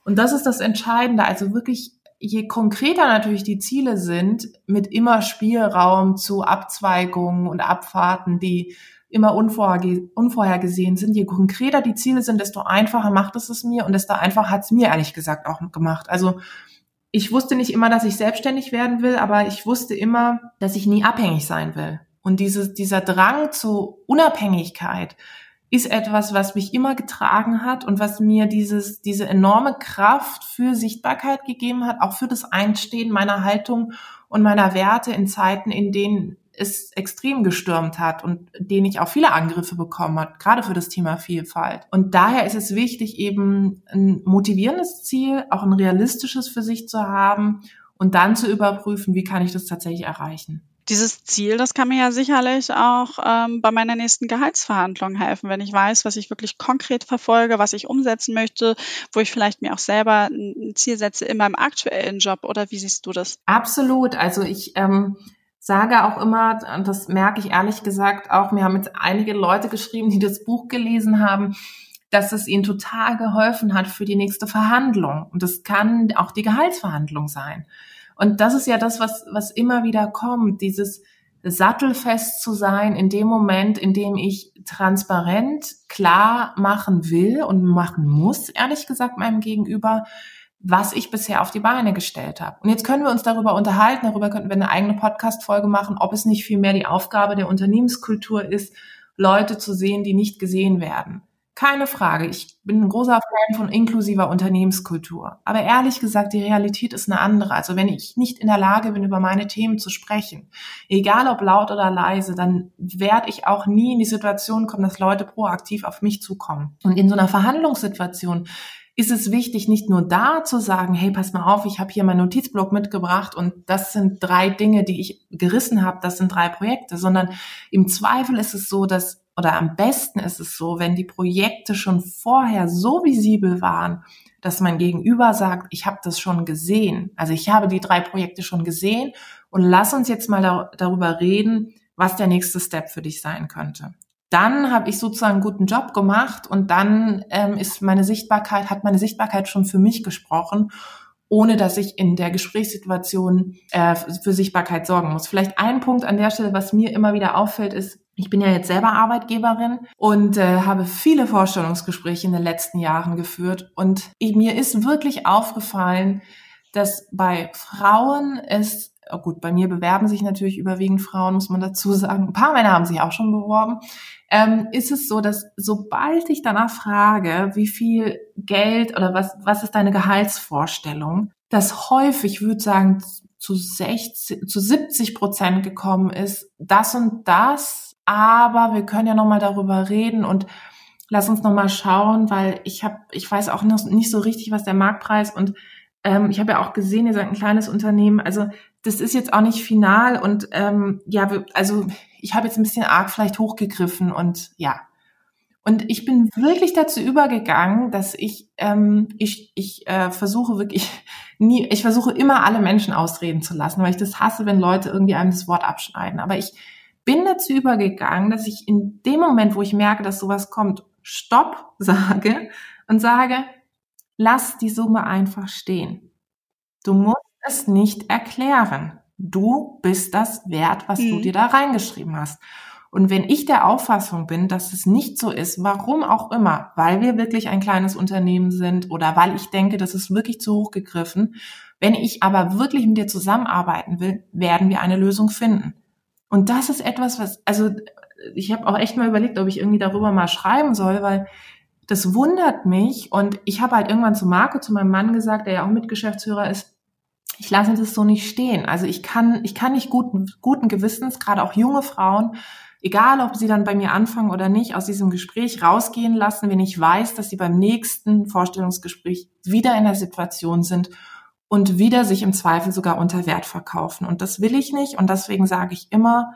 Und das ist das Entscheidende. Also wirklich, je konkreter natürlich die Ziele sind, mit immer Spielraum zu Abzweigungen und Abfahrten, die immer unvorherge unvorhergesehen sind. Je konkreter die Ziele sind, desto einfacher macht es es mir und desto einfacher hat es mir ehrlich gesagt auch gemacht. Also ich wusste nicht immer, dass ich selbstständig werden will, aber ich wusste immer, dass ich nie abhängig sein will. Und dieses, dieser Drang zur Unabhängigkeit ist etwas, was mich immer getragen hat und was mir dieses, diese enorme Kraft für Sichtbarkeit gegeben hat, auch für das Einstehen meiner Haltung und meiner Werte in Zeiten, in denen es extrem gestürmt hat und den ich auch viele Angriffe bekommen hat, gerade für das Thema Vielfalt. Und daher ist es wichtig, eben ein motivierendes Ziel, auch ein realistisches für sich zu haben und dann zu überprüfen, wie kann ich das tatsächlich erreichen. Dieses Ziel, das kann mir ja sicherlich auch ähm, bei meiner nächsten Gehaltsverhandlung helfen, wenn ich weiß, was ich wirklich konkret verfolge, was ich umsetzen möchte, wo ich vielleicht mir auch selber ein Ziel setze in meinem aktuellen Job. Oder wie siehst du das? Absolut. Also ich ähm, sage auch immer, und das merke ich ehrlich gesagt auch, mir haben jetzt einige Leute geschrieben, die das Buch gelesen haben, dass es ihnen total geholfen hat für die nächste Verhandlung. Und das kann auch die Gehaltsverhandlung sein. Und das ist ja das, was, was immer wieder kommt, dieses sattelfest zu sein in dem Moment, in dem ich transparent klar machen will und machen muss, ehrlich gesagt, meinem Gegenüber, was ich bisher auf die Beine gestellt habe. Und jetzt können wir uns darüber unterhalten, darüber könnten wir eine eigene Podcast-Folge machen, ob es nicht vielmehr die Aufgabe der Unternehmenskultur ist, Leute zu sehen, die nicht gesehen werden. Keine Frage. Ich bin ein großer Fan von inklusiver Unternehmenskultur. Aber ehrlich gesagt, die Realität ist eine andere. Also wenn ich nicht in der Lage bin, über meine Themen zu sprechen, egal ob laut oder leise, dann werde ich auch nie in die Situation kommen, dass Leute proaktiv auf mich zukommen. Und in so einer Verhandlungssituation ist es wichtig, nicht nur da zu sagen, hey, pass mal auf, ich habe hier meinen Notizblock mitgebracht und das sind drei Dinge, die ich gerissen habe, das sind drei Projekte, sondern im Zweifel ist es so, dass, oder am besten ist es so, wenn die Projekte schon vorher so visibel waren, dass mein Gegenüber sagt, ich habe das schon gesehen. Also ich habe die drei Projekte schon gesehen und lass uns jetzt mal da, darüber reden, was der nächste Step für dich sein könnte dann habe ich sozusagen einen guten Job gemacht und dann ähm, ist meine Sichtbarkeit, hat meine Sichtbarkeit schon für mich gesprochen, ohne dass ich in der Gesprächssituation äh, für Sichtbarkeit sorgen muss. Vielleicht ein Punkt an der Stelle, was mir immer wieder auffällt, ist, ich bin ja jetzt selber Arbeitgeberin und äh, habe viele Vorstellungsgespräche in den letzten Jahren geführt und mir ist wirklich aufgefallen, dass bei Frauen es oh gut, bei mir bewerben sich natürlich überwiegend Frauen, muss man dazu [LAUGHS] sagen. Ein paar Männer haben sich auch schon beworben. Ähm, ist es so, dass sobald ich danach frage, wie viel Geld oder was, was ist deine Gehaltsvorstellung, dass häufig, ich würde sagen, zu 60, zu 70 Prozent gekommen ist, das und das aber wir können ja noch mal darüber reden und lass uns noch mal schauen, weil ich habe, ich weiß auch nicht so richtig, was der Marktpreis und ähm, ich habe ja auch gesehen, ihr seid ein kleines Unternehmen, also das ist jetzt auch nicht final und ähm, ja, also ich habe jetzt ein bisschen arg vielleicht hochgegriffen und ja. Und ich bin wirklich dazu übergegangen, dass ich ähm, ich ich äh, versuche wirklich [LAUGHS] nie, ich versuche immer alle Menschen ausreden zu lassen, weil ich das hasse, wenn Leute irgendwie einem das Wort abschneiden. Aber ich bin dazu übergegangen, dass ich in dem Moment, wo ich merke, dass sowas kommt, Stopp [LAUGHS] sage und sage, lass die Summe einfach stehen. Du musst es nicht erklären. Du bist das wert, was mhm. du dir da reingeschrieben hast. Und wenn ich der Auffassung bin, dass es nicht so ist, warum auch immer, weil wir wirklich ein kleines Unternehmen sind oder weil ich denke, das ist wirklich zu hoch gegriffen, wenn ich aber wirklich mit dir zusammenarbeiten will, werden wir eine Lösung finden. Und das ist etwas, was, also ich habe auch echt mal überlegt, ob ich irgendwie darüber mal schreiben soll, weil das wundert mich. Und ich habe halt irgendwann zu Marco, zu meinem Mann gesagt, der ja auch Mitgeschäftsführer ist, ich lasse das so nicht stehen. Also ich kann, ich kann nicht guten, guten Gewissens, gerade auch junge Frauen, egal ob sie dann bei mir anfangen oder nicht, aus diesem Gespräch rausgehen lassen, wenn ich weiß, dass sie beim nächsten Vorstellungsgespräch wieder in der Situation sind und wieder sich im Zweifel sogar unter Wert verkaufen. Und das will ich nicht. Und deswegen sage ich immer,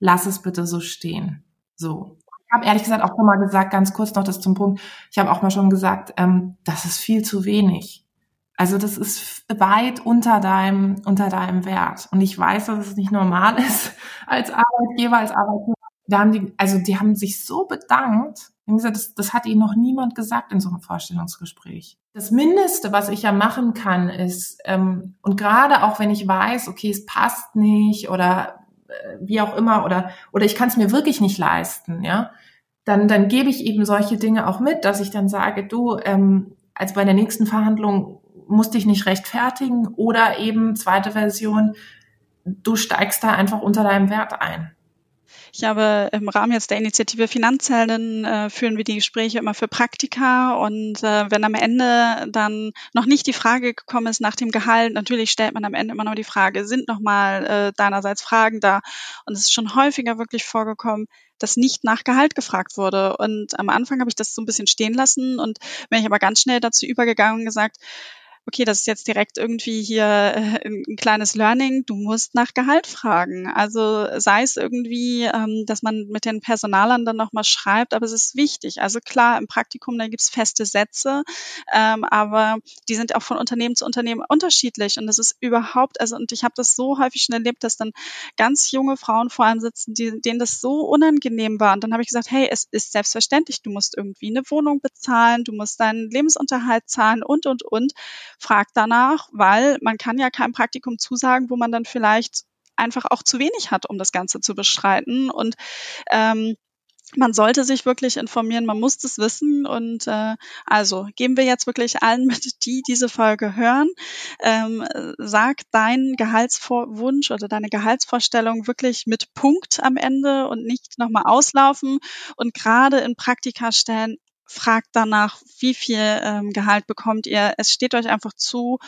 lass es bitte so stehen. So. Ich habe ehrlich gesagt auch schon mal gesagt, ganz kurz noch das zum Punkt, ich habe auch mal schon gesagt, ähm, das ist viel zu wenig. Also das ist weit unter deinem, unter deinem Wert. Und ich weiß, dass es nicht normal [LAUGHS] ist als Arbeitgeber, als Arbeitgeber. Da haben die, also die haben sich so bedankt. Die haben gesagt, das, das hat ihnen noch niemand gesagt in so einem Vorstellungsgespräch. Das Mindeste, was ich ja machen kann, ist, ähm, und gerade auch wenn ich weiß, okay, es passt nicht oder äh, wie auch immer, oder, oder ich kann es mir wirklich nicht leisten, ja, dann, dann gebe ich eben solche Dinge auch mit, dass ich dann sage, du, ähm, als bei der nächsten Verhandlung musst dich nicht rechtfertigen oder eben zweite Version, du steigst da einfach unter deinem Wert ein. Ich habe im Rahmen jetzt der Initiative Finanzhelden äh, führen wir die Gespräche immer für Praktika und äh, wenn am Ende dann noch nicht die Frage gekommen ist nach dem Gehalt, natürlich stellt man am Ende immer noch die Frage, sind nochmal äh, deinerseits Fragen da? Und es ist schon häufiger wirklich vorgekommen, dass nicht nach Gehalt gefragt wurde. Und am Anfang habe ich das so ein bisschen stehen lassen und bin ich aber ganz schnell dazu übergegangen und gesagt, okay, das ist jetzt direkt irgendwie hier äh, ein kleines Learning, du musst nach Gehalt fragen. Also sei es irgendwie, ähm, dass man mit den Personalern dann nochmal schreibt, aber es ist wichtig. Also klar, im Praktikum, da gibt's feste Sätze, ähm, aber die sind auch von Unternehmen zu Unternehmen unterschiedlich und das ist überhaupt, also und ich habe das so häufig schon erlebt, dass dann ganz junge Frauen vor allem sitzen, die, denen das so unangenehm war und dann habe ich gesagt, hey, es ist selbstverständlich, du musst irgendwie eine Wohnung bezahlen, du musst deinen Lebensunterhalt zahlen und, und, und fragt danach, weil man kann ja kein Praktikum zusagen, wo man dann vielleicht einfach auch zu wenig hat, um das Ganze zu bestreiten. Und ähm, man sollte sich wirklich informieren, man muss das wissen und äh, also geben wir jetzt wirklich allen mit, die diese Folge hören, ähm, sag deinen Gehaltswunsch oder deine Gehaltsvorstellung wirklich mit Punkt am Ende und nicht nochmal auslaufen und gerade in Praktikastellen fragt danach, wie viel ähm, Gehalt bekommt ihr. Es steht euch einfach zu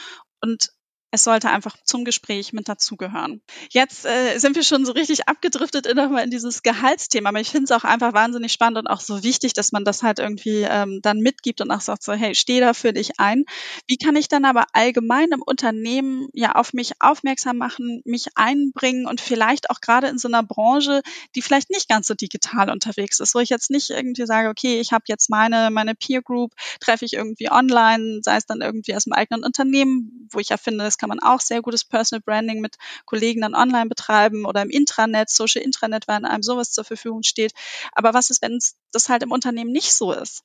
und es sollte einfach zum Gespräch mit dazugehören. Jetzt äh, sind wir schon so richtig abgedriftet in, in dieses Gehaltsthema, aber ich finde es auch einfach wahnsinnig spannend und auch so wichtig, dass man das halt irgendwie ähm, dann mitgibt und auch sagt so, hey, steh da für dich ein. Wie kann ich dann aber allgemein im Unternehmen ja auf mich aufmerksam machen, mich einbringen und vielleicht auch gerade in so einer Branche, die vielleicht nicht ganz so digital unterwegs ist, wo ich jetzt nicht irgendwie sage, okay, ich habe jetzt meine, meine Peer Group, treffe ich irgendwie online, sei es dann irgendwie aus dem eigenen Unternehmen, wo ich ja finde, das kann man auch sehr gutes Personal Branding mit Kollegen dann online betreiben oder im Intranet, Social Intranet, wenn einem sowas zur Verfügung steht. Aber was ist, wenn das halt im Unternehmen nicht so ist?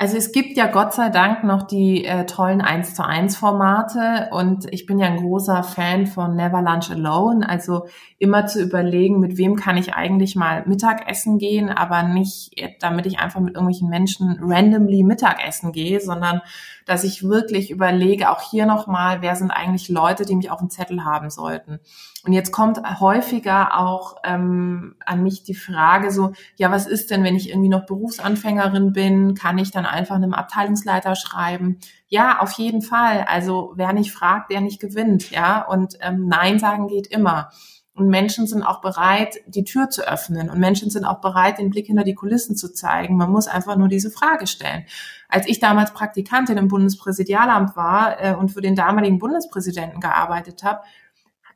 Also es gibt ja Gott sei Dank noch die äh, tollen 1 zu 1 Formate und ich bin ja ein großer Fan von Never Lunch Alone, also immer zu überlegen, mit wem kann ich eigentlich mal Mittagessen gehen, aber nicht, damit ich einfach mit irgendwelchen Menschen randomly Mittagessen gehe, sondern dass ich wirklich überlege, auch hier nochmal, wer sind eigentlich Leute, die mich auf dem Zettel haben sollten. Und jetzt kommt häufiger auch ähm, an mich die Frage so, ja, was ist denn, wenn ich irgendwie noch Berufsanfängerin bin? Kann ich dann einfach einem Abteilungsleiter schreiben? Ja, auf jeden Fall. Also wer nicht fragt, der nicht gewinnt, ja. Und ähm, Nein sagen geht immer. Und Menschen sind auch bereit, die Tür zu öffnen. Und Menschen sind auch bereit, den Blick hinter die Kulissen zu zeigen. Man muss einfach nur diese Frage stellen. Als ich damals Praktikantin im Bundespräsidialamt war äh, und für den damaligen Bundespräsidenten gearbeitet habe,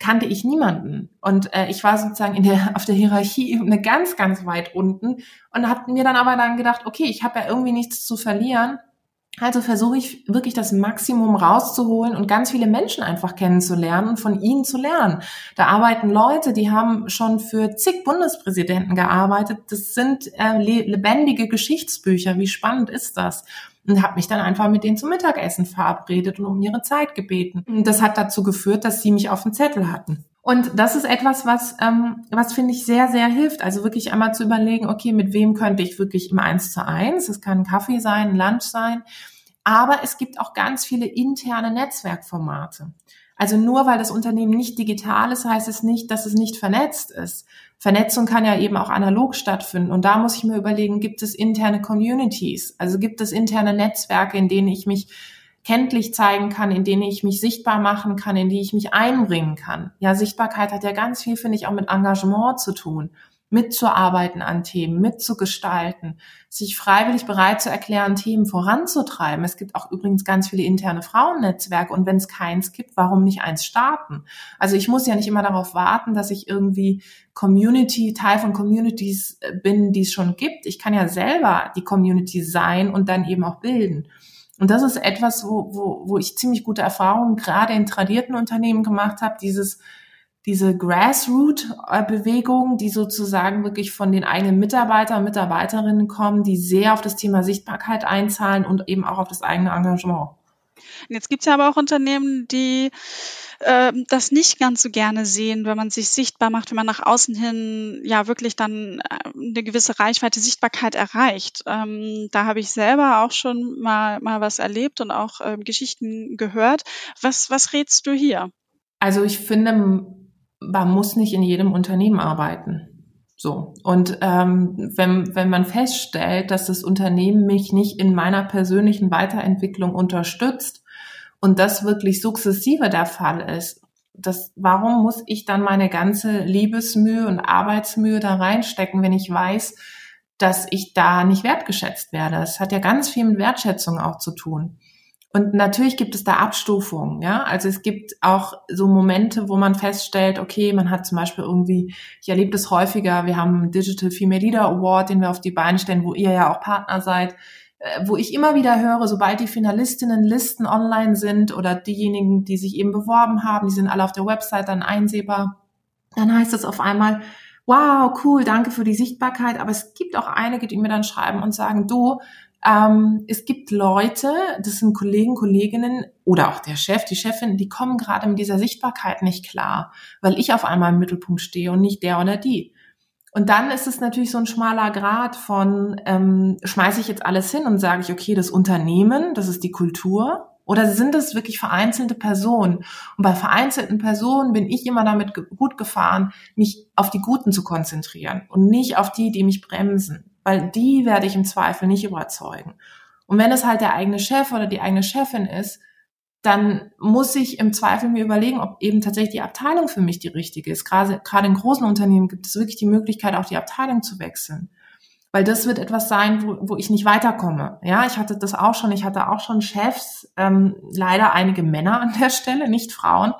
kannte ich niemanden. Und äh, ich war sozusagen in der, [LAUGHS] auf der Hierarchie eine ganz, ganz weit unten und habe mir dann aber dann gedacht, okay, ich habe ja irgendwie nichts zu verlieren. Also versuche ich wirklich das Maximum rauszuholen und ganz viele Menschen einfach kennenzulernen und von ihnen zu lernen. Da arbeiten Leute, die haben schon für zig Bundespräsidenten gearbeitet. Das sind äh, lebendige Geschichtsbücher. Wie spannend ist das? Und habe mich dann einfach mit denen zum Mittagessen verabredet und um ihre Zeit gebeten. Und das hat dazu geführt, dass sie mich auf dem Zettel hatten. Und das ist etwas, was, ähm, was finde ich sehr, sehr hilft. Also wirklich einmal zu überlegen, okay, mit wem könnte ich wirklich im Eins zu eins? Es kann ein Kaffee sein, ein Lunch sein. Aber es gibt auch ganz viele interne Netzwerkformate. Also nur weil das Unternehmen nicht digital ist, heißt es nicht, dass es nicht vernetzt ist. Vernetzung kann ja eben auch analog stattfinden. Und da muss ich mir überlegen, gibt es interne Communities? Also gibt es interne Netzwerke, in denen ich mich kenntlich zeigen kann, in denen ich mich sichtbar machen kann, in die ich mich einbringen kann. Ja, Sichtbarkeit hat ja ganz viel, finde ich, auch mit Engagement zu tun mitzuarbeiten an Themen, mitzugestalten, sich freiwillig bereit zu erklären, Themen voranzutreiben. Es gibt auch übrigens ganz viele interne Frauennetzwerke und wenn es keins gibt, warum nicht eins starten? Also ich muss ja nicht immer darauf warten, dass ich irgendwie Community, Teil von Communities äh, bin, die es schon gibt. Ich kann ja selber die Community sein und dann eben auch bilden. Und das ist etwas, wo, wo, wo ich ziemlich gute Erfahrungen gerade in tradierten Unternehmen gemacht habe, dieses diese Grassroot-Bewegung, die sozusagen wirklich von den eigenen Mitarbeitern und Mitarbeiterinnen kommen, die sehr auf das Thema Sichtbarkeit einzahlen und eben auch auf das eigene Engagement. Jetzt gibt es ja aber auch Unternehmen, die äh, das nicht ganz so gerne sehen, wenn man sich sichtbar macht, wenn man nach außen hin ja wirklich dann äh, eine gewisse Reichweite, Sichtbarkeit erreicht. Ähm, da habe ich selber auch schon mal, mal was erlebt und auch äh, Geschichten gehört. Was, was rätst du hier? Also ich finde, man muss nicht in jedem Unternehmen arbeiten. So. Und ähm, wenn, wenn man feststellt, dass das Unternehmen mich nicht in meiner persönlichen Weiterentwicklung unterstützt und das wirklich sukzessive der Fall ist, das, warum muss ich dann meine ganze Liebesmühe und Arbeitsmühe da reinstecken, wenn ich weiß, dass ich da nicht wertgeschätzt werde? Das hat ja ganz viel mit Wertschätzung auch zu tun. Und natürlich gibt es da Abstufungen, ja. Also es gibt auch so Momente, wo man feststellt, okay, man hat zum Beispiel irgendwie, ich erlebe das häufiger, wir haben einen Digital Female Leader Award, den wir auf die Beine stellen, wo ihr ja auch Partner seid, äh, wo ich immer wieder höre, sobald die Finalistinnenlisten online sind oder diejenigen, die sich eben beworben haben, die sind alle auf der Website dann einsehbar, dann heißt es auf einmal, wow, cool, danke für die Sichtbarkeit. Aber es gibt auch einige, die mir dann schreiben und sagen, du, ähm, es gibt Leute, das sind Kollegen, Kolleginnen oder auch der Chef, die Chefin, die kommen gerade mit dieser Sichtbarkeit nicht klar, weil ich auf einmal im Mittelpunkt stehe und nicht der oder die. Und dann ist es natürlich so ein schmaler Grad von, ähm, schmeiße ich jetzt alles hin und sage ich, okay, das Unternehmen, das ist die Kultur, oder sind es wirklich vereinzelte Personen? Und bei vereinzelten Personen bin ich immer damit gut gefahren, mich auf die Guten zu konzentrieren und nicht auf die, die mich bremsen weil die werde ich im Zweifel nicht überzeugen. Und wenn es halt der eigene Chef oder die eigene Chefin ist, dann muss ich im Zweifel mir überlegen, ob eben tatsächlich die Abteilung für mich die richtige ist. Gerade, gerade in großen Unternehmen gibt es wirklich die Möglichkeit, auch die Abteilung zu wechseln. Weil das wird etwas sein, wo, wo ich nicht weiterkomme. Ja, ich hatte das auch schon. Ich hatte auch schon Chefs, ähm, leider einige Männer an der Stelle, nicht Frauen,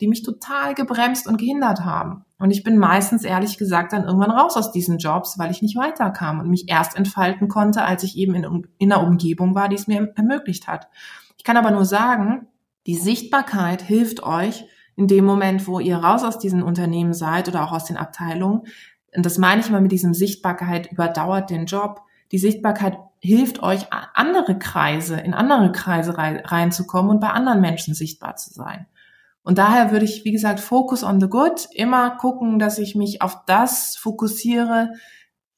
die mich total gebremst und gehindert haben. Und ich bin meistens ehrlich gesagt dann irgendwann raus aus diesen Jobs, weil ich nicht weiterkam und mich erst entfalten konnte, als ich eben in, in einer Umgebung war, die es mir ermöglicht hat. Ich kann aber nur sagen, die Sichtbarkeit hilft euch in dem Moment, wo ihr raus aus diesen Unternehmen seid oder auch aus den Abteilungen. Und das meine ich mal mit diesem Sichtbarkeit überdauert den Job. Die Sichtbarkeit hilft euch, andere Kreise, in andere Kreise reinzukommen und bei anderen Menschen sichtbar zu sein. Und daher würde ich, wie gesagt, Focus on the Good, immer gucken, dass ich mich auf das fokussiere,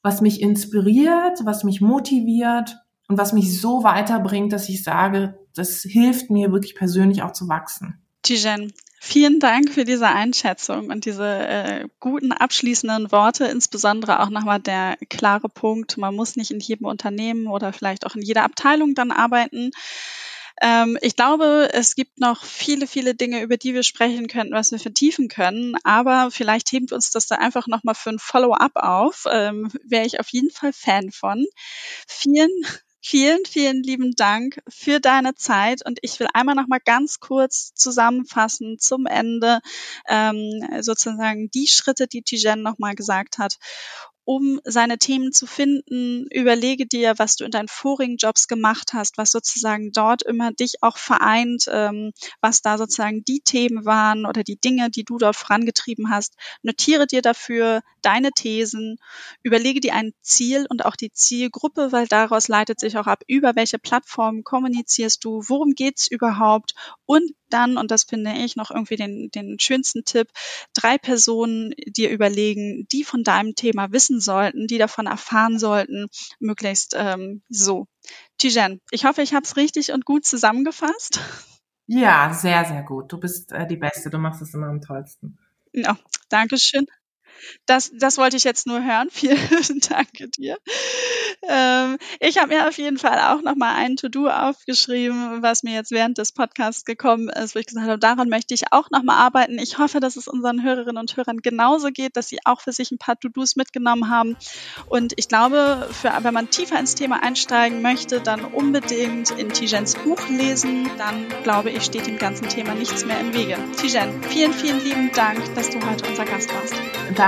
was mich inspiriert, was mich motiviert und was mich so weiterbringt, dass ich sage, das hilft mir wirklich persönlich auch zu wachsen. Tijen, vielen Dank für diese Einschätzung und diese äh, guten abschließenden Worte, insbesondere auch nochmal der klare Punkt, man muss nicht in jedem Unternehmen oder vielleicht auch in jeder Abteilung dann arbeiten Ähm, ich glaube, es gibt noch viele, viele Dinge, über die wir sprechen könnten, was wir vertiefen können. Aber vielleicht hebt uns das da einfach nochmal für ein Follow-up auf. Ähm, Wäre ich auf jeden Fall Fan von. Vielen Vielen, vielen lieben Dank für deine Zeit und ich will einmal noch mal ganz kurz zusammenfassen zum Ende ähm, sozusagen die Schritte, die Tijen noch mal gesagt hat um seine Themen zu finden, überlege dir, was du in deinen vorigen Jobs gemacht hast, was sozusagen dort immer dich auch vereint, ähm, was da sozusagen die Themen waren oder die Dinge, die du dort vorangetrieben hast. Notiere dir dafür deine Thesen, überlege dir ein Ziel und auch die Zielgruppe, weil daraus leitet sich auch ab, über welche Plattformen kommunizierst du, worum geht's überhaupt und dann, und das finde ich noch irgendwie den, den schönsten Tipp, drei Personen dir überlegen, die von deinem Thema wissen sollten, die davon erfahren sollten, möglichst ähm, so. Tijen, ich hoffe, ich habe es richtig und gut zusammengefasst. Ja, sehr, sehr gut. Du bist äh, die Beste. Du machst es immer am tollsten. Ja, Dankeschön. Das, das wollte ich jetzt nur hören. [LAUGHS] Vielen Dank dir. Ähm, ich habe mir auf jeden Fall auch nochmal ein To-Do aufgeschrieben, was mir jetzt während des Podcasts gekommen ist, wo ich gesagt habe, daran möchte ich auch nochmal arbeiten. Ich hoffe, dass es unseren Hörerinnen und Hörern genauso geht, dass sie auch für sich ein paar To-Dos mitgenommen haben. Und ich glaube, für, wenn man tiefer ins Thema einsteigen möchte, dann unbedingt in Tijens Buch lesen. Dann glaube ich, steht dem ganzen Thema nichts mehr im Wege. Tijen, vielen, vielen lieben Dank, dass du heute unser Gast warst.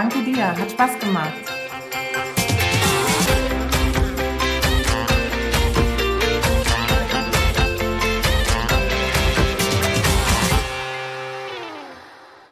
Danke dir, hat Spaß gemacht.